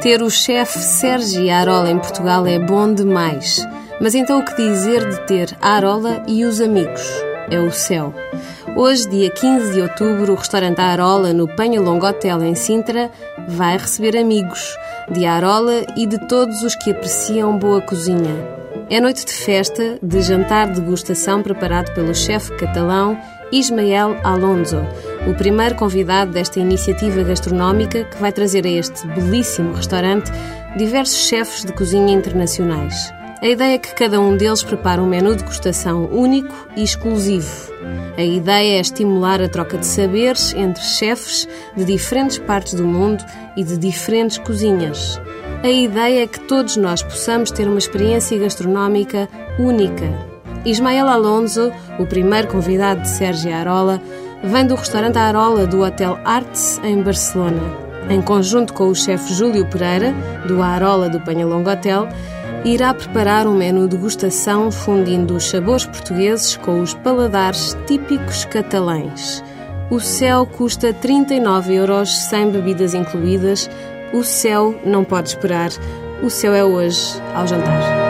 Ter o chefe Sérgio Arola em Portugal é bom demais. Mas então o que dizer de ter Arola e os amigos? É o céu. Hoje, dia 15 de outubro, o restaurante Arola, no Penhalongo Hotel, em Sintra, vai receber amigos de Arola e de todos os que apreciam boa cozinha. É noite de festa, de jantar de degustação preparado pelo chefe catalão Ismael Alonso, o primeiro convidado desta iniciativa gastronómica que vai trazer a este belíssimo restaurante diversos chefes de cozinha internacionais. A ideia é que cada um deles prepare um menu de degustação único e exclusivo. A ideia é estimular a troca de saberes entre chefes de diferentes partes do mundo e de diferentes cozinhas. A ideia é que todos nós possamos ter uma experiência gastronómica única Ismael Alonso, o primeiro convidado de Sérgio Arola, vem do restaurante Arola do Hotel Arts em Barcelona. Em conjunto com o chefe Júlio Pereira, do Arola do Penhalongo Hotel, irá preparar um menu de degustação fundindo os sabores portugueses com os paladares típicos catalães. O céu custa 39 euros, sem bebidas incluídas. O céu não pode esperar. O céu é hoje, ao jantar.